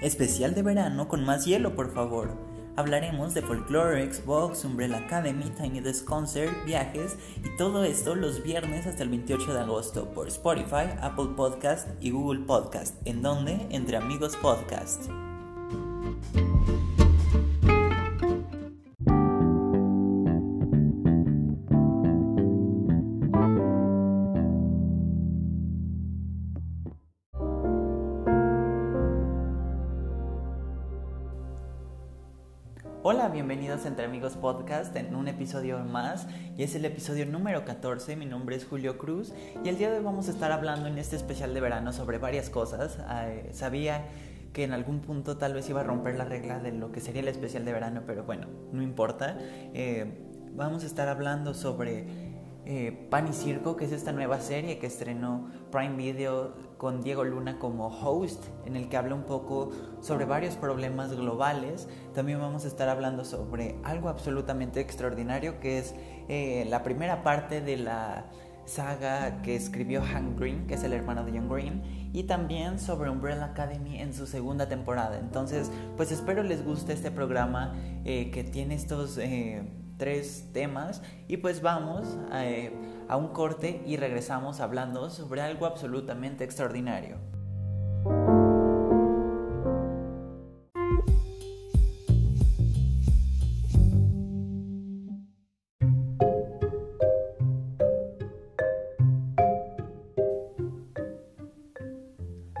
Especial de verano con más hielo, por favor. Hablaremos de folklore, Xbox, Umbrella Academy, Tiny Desk Concert, viajes y todo esto los viernes hasta el 28 de agosto por Spotify, Apple Podcast y Google Podcast, en donde entre amigos podcast. Hola, bienvenidos a Entre Amigos Podcast en un episodio más y es el episodio número 14. Mi nombre es Julio Cruz y el día de hoy vamos a estar hablando en este especial de verano sobre varias cosas. Eh, sabía que en algún punto tal vez iba a romper la regla de lo que sería el especial de verano, pero bueno, no importa. Eh, vamos a estar hablando sobre eh, Pan y Circo, que es esta nueva serie que estrenó Prime Video con Diego Luna como host, en el que habla un poco sobre varios problemas globales. También vamos a estar hablando sobre algo absolutamente extraordinario, que es eh, la primera parte de la saga que escribió Hank Green, que es el hermano de John Green, y también sobre Umbrella Academy en su segunda temporada. Entonces, pues espero les guste este programa eh, que tiene estos eh, tres temas y pues vamos a un corte y regresamos hablando sobre algo absolutamente extraordinario.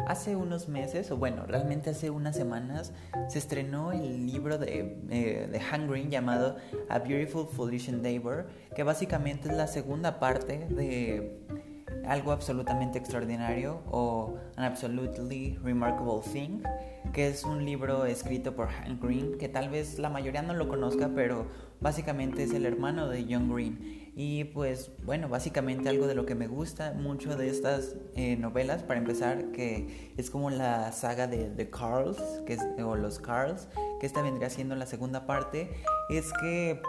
Hace unos meses, o bueno, realmente hace unas semanas, se estrenó el libro de, eh, Han Green llamado A Beautiful Foolish Endeavor, que básicamente es la segunda parte de algo absolutamente extraordinario o An Absolutely Remarkable Thing, que es un libro escrito por Hank Green, que tal vez la mayoría no lo conozca, pero básicamente es el hermano de John Green. Y pues bueno, básicamente algo de lo que me gusta mucho de estas eh, novelas, para empezar, que es como la saga de The Carls, que o los Carls, que esta vendría siendo la segunda parte, es que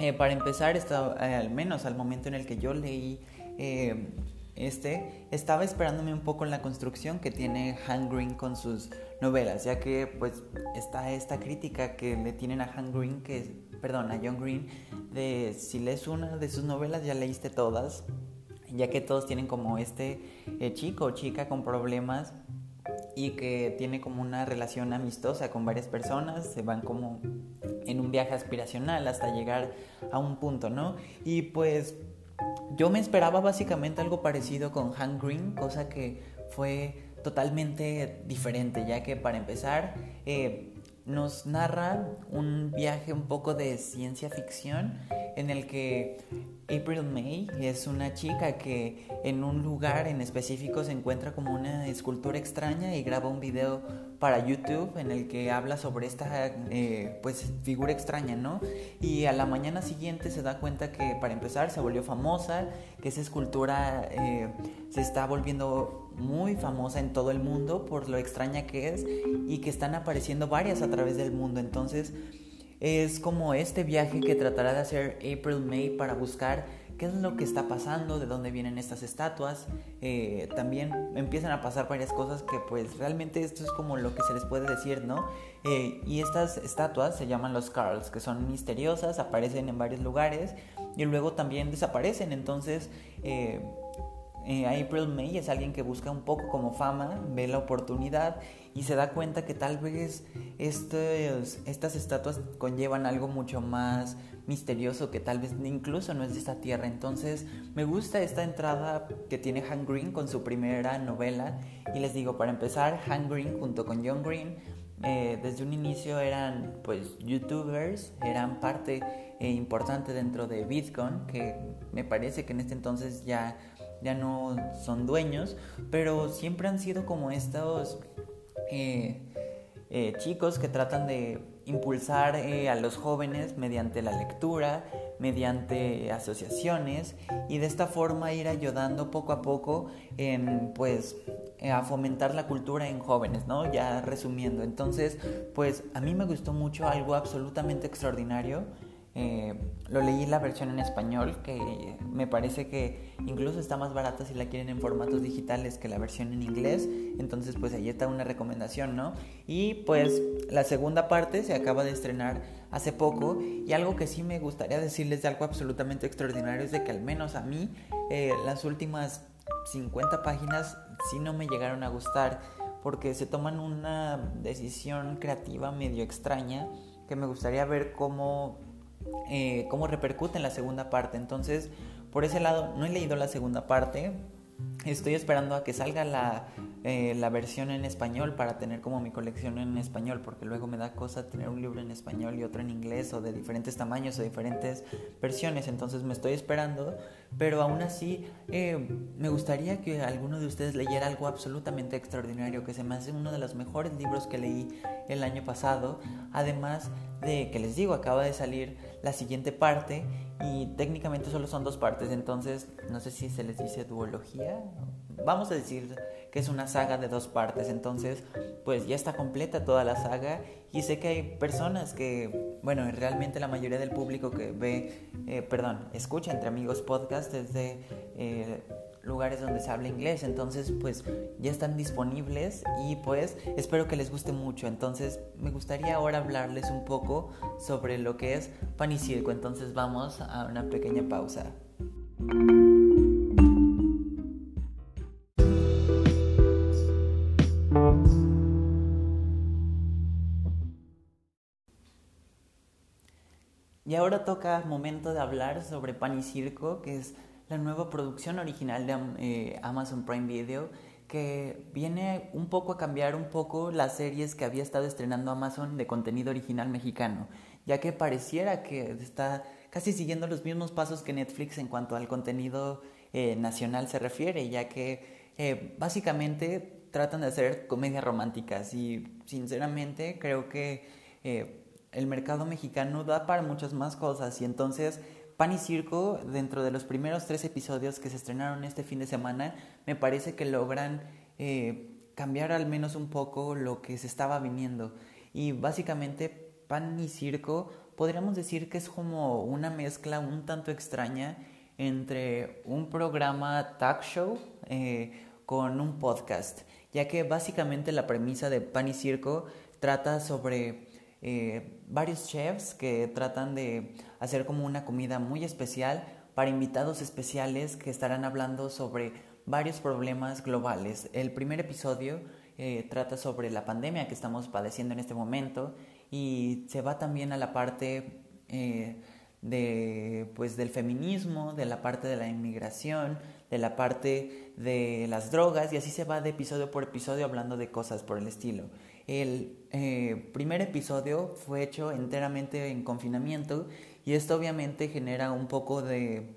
eh, para empezar, está, eh, al menos al momento en el que yo leí este, estaba esperándome un poco en la construcción que tiene Han Green con sus novelas, ya que pues está esta crítica que le tienen a Han Green, que, perdón, a John Green, de si lees una de sus novelas ya leíste todas, ya que todos tienen como este eh, chico o chica con problemas y que tiene como una relación amistosa con varias personas, se van como en un viaje aspiracional hasta llegar a un punto, ¿no? Y pues yo me esperaba básicamente algo parecido con Hank Green, cosa que fue totalmente diferente, ya que para empezar eh, nos narra un viaje un poco de ciencia ficción en el que April May es una chica que en un lugar en específico se encuentra como una escultura extraña y graba un video para YouTube en el que habla sobre esta eh, pues figura extraña, ¿no? Y a la mañana siguiente se da cuenta que para empezar se volvió famosa, que esa escultura eh, se está volviendo muy famosa en todo el mundo por lo extraña que es y que están apareciendo varias a través del mundo. Entonces es como este viaje que tratará de hacer April May para buscar qué es lo que está pasando, de dónde vienen estas estatuas. Eh, también empiezan a pasar varias cosas que pues realmente esto es como lo que se les puede decir, ¿no? Eh, y estas estatuas se llaman los Carls, que son misteriosas, aparecen en varios lugares y luego también desaparecen. Entonces... Eh, April May es alguien que busca un poco como fama, ve la oportunidad y se da cuenta que tal vez estas estatuas conllevan algo mucho más misterioso que tal vez incluso no es de esta tierra. Entonces me gusta esta entrada que tiene Han Green con su primera novela y les digo, para empezar, Han Green junto con John Green eh, desde un inicio eran pues youtubers, eran parte eh, importante dentro de Bitcoin, que me parece que en este entonces ya ya no son dueños, pero siempre han sido como estos eh, eh, chicos que tratan de impulsar eh, a los jóvenes mediante la lectura, mediante asociaciones y de esta forma ir ayudando poco a poco en pues a fomentar la cultura en jóvenes, ¿no? Ya resumiendo, entonces pues a mí me gustó mucho algo absolutamente extraordinario Eh, lo leí la versión en español, que me parece que incluso está más barata si la quieren en formatos digitales que la versión en inglés. Entonces, pues ahí está una recomendación, ¿no? Y pues la segunda parte se acaba de estrenar hace poco y algo que sí me gustaría decirles de algo absolutamente extraordinario es de que al menos a mí eh, las últimas 50 páginas sí no me llegaron a gustar porque se toman una decisión creativa medio extraña que me gustaría ver cómo eh, cómo repercute en la segunda parte. Entonces, por ese lado, no he leído la segunda parte. Estoy esperando a que salga la eh, la versión en español para tener como mi colección en español, porque luego me da cosa tener un libro en español y otro en inglés o de diferentes tamaños o diferentes versiones, entonces me estoy esperando, pero aún así eh, me gustaría que alguno de ustedes leyera algo absolutamente extraordinario, que se me hace uno de los mejores libros que leí el año pasado, además de que les digo, acaba de salir la siguiente parte y técnicamente solo son dos partes, entonces no sé si se les dice duología, vamos a decir que es una saga de dos partes, entonces pues ya está completa toda la saga y sé que hay personas que, bueno, realmente la mayoría del público que ve, eh, perdón, escucha entre amigos podcast desde eh, lugares donde se habla inglés, entonces pues ya están disponibles y pues espero que les guste mucho, entonces me gustaría ahora hablarles un poco sobre lo que es pan y circo, entonces vamos a una pequeña pausa. Y ahora toca momento de hablar sobre Pan y Circo, que es la nueva producción original de eh, Amazon Prime Video, que viene un poco a cambiar un poco las series que había estado estrenando Amazon de contenido original mexicano, ya que pareciera que está casi siguiendo los mismos pasos que Netflix en cuanto al contenido eh, nacional se refiere, ya que eh, básicamente tratan de hacer comedias románticas y sinceramente creo que el mercado mexicano da para muchas más cosas y entonces Pan y Circo, dentro de los primeros tres episodios que se estrenaron este fin de semana, me parece que logran eh, cambiar al menos un poco lo que se estaba viniendo. Y básicamente Pan y Circo podríamos decir que es como una mezcla un tanto extraña entre un programa talk show eh, con un podcast, ya que básicamente la premisa de Pan y Circo trata sobre eh, varios chefs que tratan de hacer como una comida muy especial para invitados especiales que estarán hablando sobre varios problemas globales. El primer episodio eh, trata sobre la pandemia que estamos padeciendo en este momento y se va también a la parte eh, de, pues, del feminismo, de la parte de la inmigración, de la parte de las drogas y así se va de episodio por episodio hablando de cosas por el estilo. El eh, primer episodio fue hecho enteramente en confinamiento y esto obviamente genera un poco de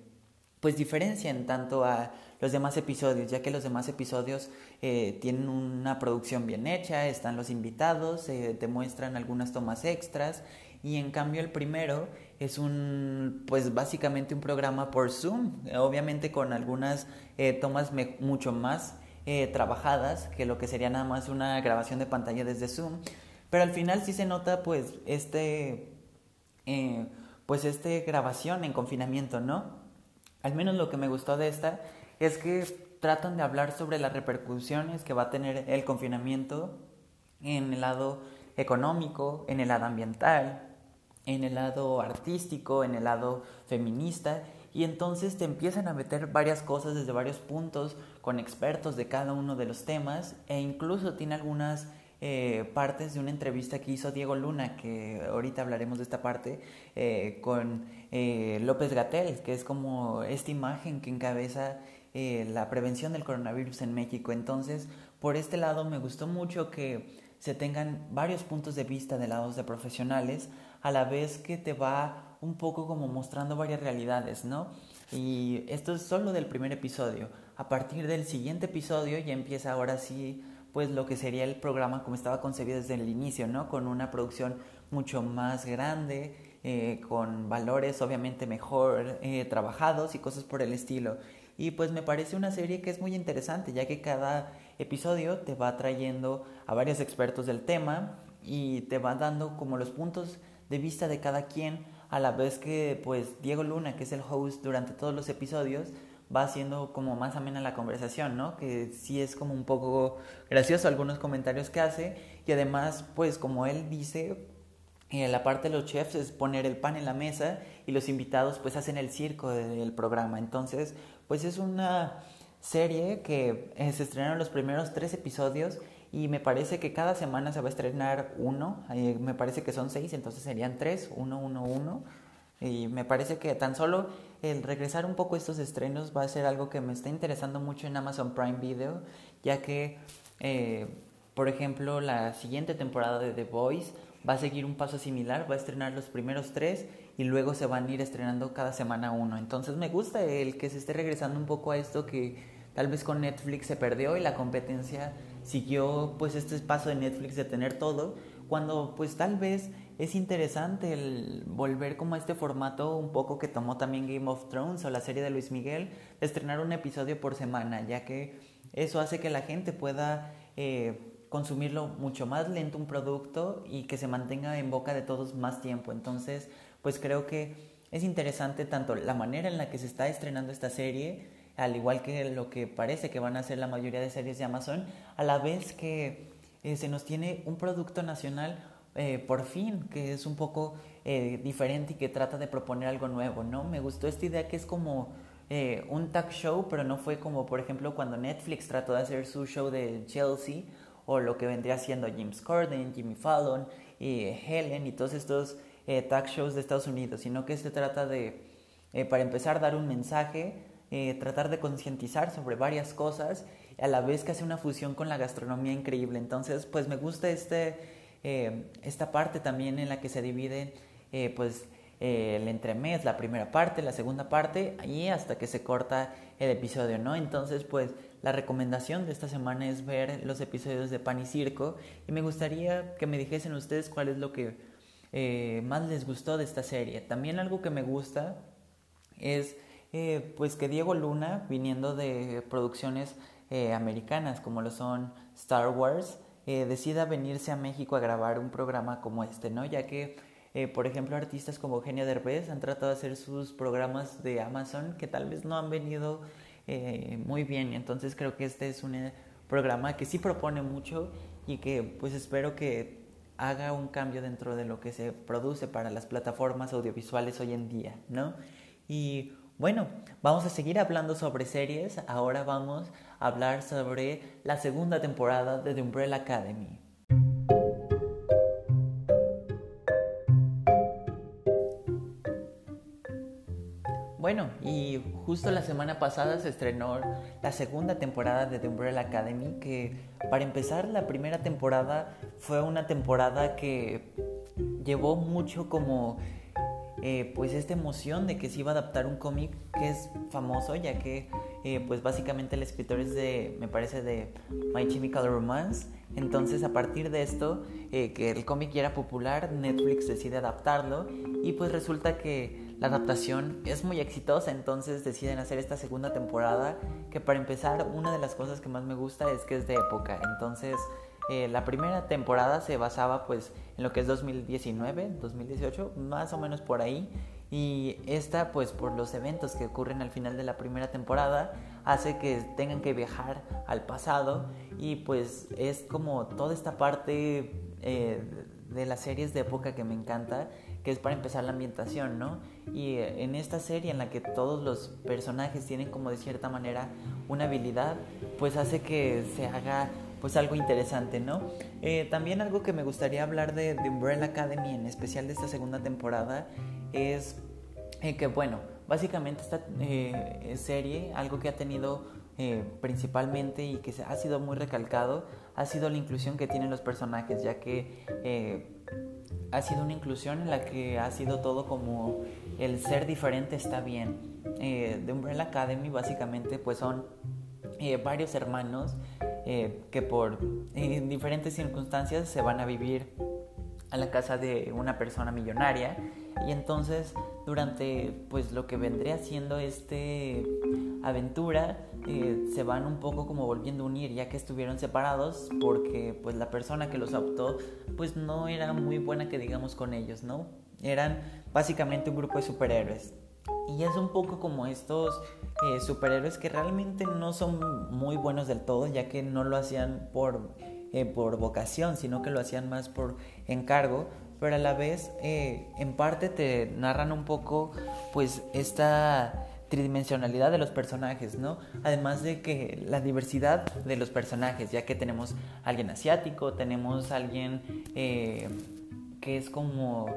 pues diferencia en tanto a los demás episodios, ya que los demás episodios eh, tienen una producción bien hecha, están los invitados, se demuestran algunas tomas extras y en cambio el primero es un pues básicamente un programa por Zoom, obviamente con algunas eh, tomas mucho más eh, trabajadas que lo que sería nada más una grabación de pantalla desde Zoom. Pero al final sí se nota pues este, eh, pues este grabación en confinamiento, ¿no? Al menos lo que me gustó de esta es que tratan de hablar sobre las repercusiones que va a tener el confinamiento en el lado económico, en el lado ambiental, en el lado artístico, en el lado feminista y entonces te empiezan a meter varias cosas desde varios puntos con expertos de cada uno de los temas e incluso tiene algunas eh, partes de una entrevista que hizo Diego Luna, que ahorita hablaremos de esta parte, eh, con eh, López Gatel, que es como esta imagen que encabeza la prevención del coronavirus en México. Entonces, por este lado me gustó mucho que se tengan varios puntos de vista de lados de profesionales, a la vez que te va un poco como mostrando varias realidades, ¿no? Y esto es solo del primer episodio. A partir del siguiente episodio ya empieza ahora sí, pues lo que sería el programa como estaba concebido desde el inicio, ¿no? Con una producción mucho más grande, eh, con valores obviamente mejor eh, trabajados y cosas por el estilo. Y pues me parece una serie que es muy interesante, ya que cada episodio te va trayendo a varios expertos del tema y te va dando como los puntos de vista de cada quien a la vez que pues Diego Luna, que es el host durante todos los episodios, va haciendo como más amena la conversación, ¿no? Que sí es como un poco gracioso algunos comentarios que hace y además pues como él dice, eh, la parte de los chefs es poner el pan en la mesa y los invitados pues hacen el circo del programa. Entonces pues es una serie que eh, se estrenaron los primeros tres episodios y me parece que cada semana se va a estrenar uno, eh, me parece que son seis, entonces serían tres, uno, uno, uno. Y me parece que tan solo el regresar un poco a estos estrenos va a ser algo que me está interesando mucho en Amazon Prime Video, ya que, eh, por ejemplo, la siguiente temporada de The Voice va a seguir un paso similar, va a estrenar los primeros tres y luego se van a ir estrenando cada semana uno. Entonces me gusta el que se esté regresando un poco a esto que tal vez con Netflix se perdió y la competencia siguió pues este paso de Netflix de tener todo, cuando pues tal vez es interesante el volver como a este formato un poco que tomó también Game of Thrones o la serie de Luis Miguel, de estrenar un episodio por semana, ya que eso hace que la gente pueda eh, consumirlo mucho más lento un producto y que se mantenga en boca de todos más tiempo. Entonces, pues creo que es interesante tanto la manera en la que se está estrenando esta serie, al igual que lo que parece que van a ser la mayoría de series de Amazon, a la vez que eh, se nos tiene un producto nacional eh, por fin, que es un poco eh, diferente y que trata de proponer algo nuevo, ¿no? Me gustó esta idea que es como un talk show, pero no fue como, por ejemplo, cuando Netflix trató de hacer su show de Chelsea o lo que vendría siendo James Corden, Jimmy Fallon, y Helen y todos estos talk shows de Estados Unidos, sino que se trata de, para empezar, dar un mensaje eh, tratar de concientizar sobre varias cosas, a la vez que hace una fusión con la gastronomía increíble. Entonces, pues me gusta este, eh, esta parte también en la que se divide eh, pues el entremés, la primera parte, la segunda parte, y hasta que se corta el episodio, ¿no? Entonces, pues la recomendación de esta semana es ver los episodios de Pan y Circo, y me gustaría que me dijesen ustedes cuál es lo que más les gustó de esta serie. También algo que me gusta es eh, pues que Diego Luna, viniendo de producciones eh, americanas como lo son Star Wars, eh, decida venirse a México a grabar un programa como este, ¿no? Ya que, por ejemplo, artistas como Eugenio Derbez han tratado de hacer sus programas de Amazon que tal vez no han venido muy bien. Entonces creo que este es un programa que sí propone mucho y que pues espero que haga un cambio dentro de lo que se produce para las plataformas audiovisuales hoy en día, ¿no? Y bueno, vamos a seguir hablando sobre series. Ahora vamos a hablar sobre la segunda temporada de The Umbrella Academy. Bueno, y justo la semana pasada se estrenó la segunda temporada de The Umbrella Academy, que para empezar la primera temporada fue una temporada que llevó mucho como eh, pues esta emoción de que se iba a adaptar un cómic que es famoso, ya que eh, pues básicamente el escritor es de, me parece, de My Chemical Romance. Entonces a partir de esto, eh, que el cómic ya era popular, Netflix decide adaptarlo y pues resulta que la adaptación es muy exitosa, entonces deciden hacer esta segunda temporada, que para empezar una de las cosas que más me gusta es que es de época, entonces eh, la primera temporada se basaba pues en lo que es 2019, 2018, más o menos por ahí. Y esta pues por los eventos que ocurren al final de la primera temporada hace que tengan que viajar al pasado y pues es como toda esta parte eh, de las series de época que me encanta que es para empezar la ambientación, ¿no? Y eh, en esta serie en la que todos los personajes tienen como de cierta manera una habilidad, pues hace que se haga pues algo interesante, ¿no? Eh, también algo que me gustaría hablar de, de, Umbrella Academy, en especial de esta segunda temporada, es eh, que, bueno, básicamente esta eh, serie, algo que ha tenido principalmente y que ha sido muy recalcado, ha sido la inclusión que tienen los personajes, ya que ha sido una inclusión en la que ha sido todo como el ser diferente está bien. de Umbrella Academy básicamente pues son varios hermanos eh, que por diferentes circunstancias se van a vivir a la casa de una persona millonaria y entonces durante pues lo que vendría siendo este aventura eh, se van un poco como volviendo a unir ya que estuvieron separados porque pues la persona que los adoptó pues no era muy buena que digamos con ellos no eran básicamente un grupo de superhéroes. Y es un poco como estos eh, superhéroes que realmente no son muy buenos del todo, ya que no lo hacían por, eh, por vocación, sino que lo hacían más por encargo, pero a la vez eh, en parte te narran un poco pues esta tridimensionalidad de los personajes, ¿no? Además de que la diversidad de los personajes, ya que tenemos alguien asiático, tenemos alguien que es como,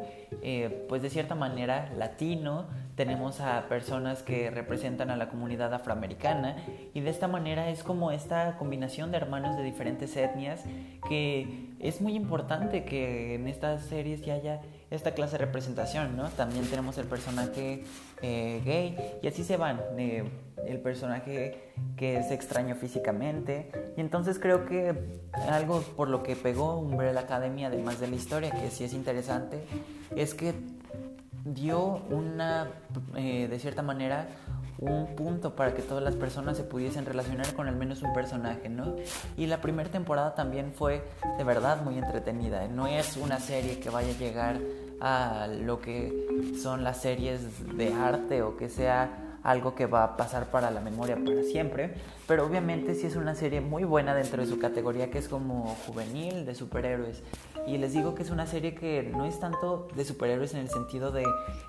eh, pues de cierta manera, latino, tenemos a personas que representan a la comunidad afroamericana y de esta manera es como esta combinación de hermanos de diferentes etnias que es muy importante que en estas series ya haya esta clase de representación, ¿no? También tenemos el personaje eh, gay y así se van, eh, el personaje que es extraño físicamente y entonces creo que algo por lo que pegó Umbrella Academy, además de la historia, que sí es interesante, es que dio una, eh, de cierta manera, un punto para que todas las personas se pudiesen relacionar con al menos un personaje, ¿no? Y la primera temporada también fue de verdad muy entretenida. No es una serie que vaya a llegar a lo que son las series de arte o que sea algo que va a pasar para la memoria para siempre, pero obviamente sí es una serie muy buena dentro de su categoría que es como juvenil de superhéroes. Y les digo que es una serie que no es tanto de superhéroes en el sentido de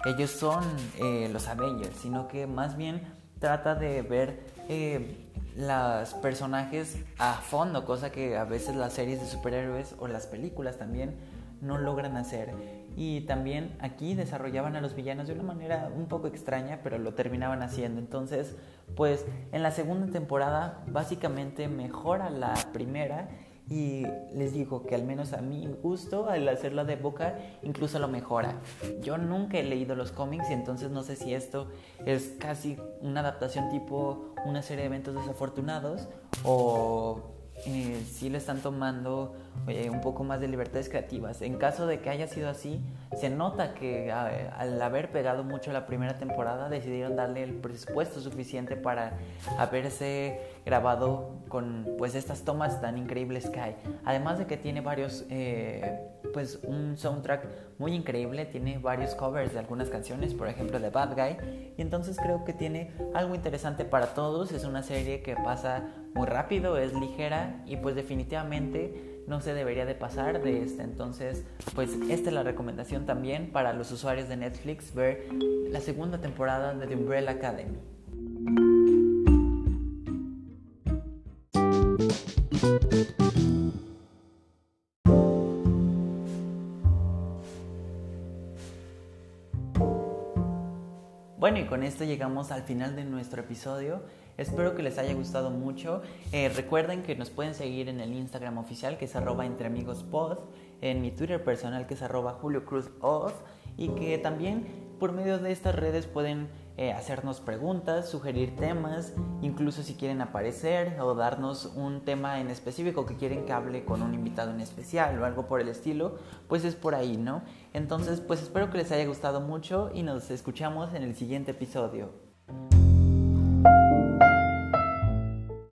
ellos son eh, los Avengers, sino que más bien trata de ver eh, los personajes a fondo, cosa que a veces las series de superhéroes o las películas también no logran hacer. Y también aquí desarrollaban a los villanos de una manera un poco extraña, pero lo terminaban haciendo. Entonces, pues en la segunda temporada básicamente mejora la primera y les digo que al menos a mi gusto al hacerla de boca incluso lo mejora. Yo nunca he leído los cómics y entonces no sé si esto es casi una adaptación tipo una serie de eventos desafortunados o eh, sí le están tomando eh, un poco más de libertades creativas. En caso de que haya sido así, se nota que al haber pegado mucho la primera temporada decidieron darle el presupuesto suficiente para haberse grabado con pues estas tomas tan increíbles que hay. Además de que tiene varios, eh, pues un soundtrack muy increíble, tiene varios covers de algunas canciones, por ejemplo de Bad Guy, y entonces creo que tiene algo interesante para todos. Es una serie que pasa muy rápido, es ligera y pues definitivamente no se debería de pasar de esta. Entonces, pues esta es la recomendación también para los usuarios de Netflix ver la segunda temporada de The Umbrella Academy. Con esto llegamos al final de nuestro episodio. Espero que les haya gustado mucho. Eh, recuerden que nos pueden seguir en el Instagram oficial que es arroba entre amigos pod, en mi Twitter personal que es arroba Julio Cruz y que también por medio de estas redes pueden eh, hacernos preguntas, sugerir temas, incluso si quieren aparecer o darnos un tema en específico que quieren que hable con un invitado en especial o algo por el estilo, pues es por ahí, ¿no? Entonces, pues espero que les haya gustado mucho y nos escuchamos en el siguiente episodio.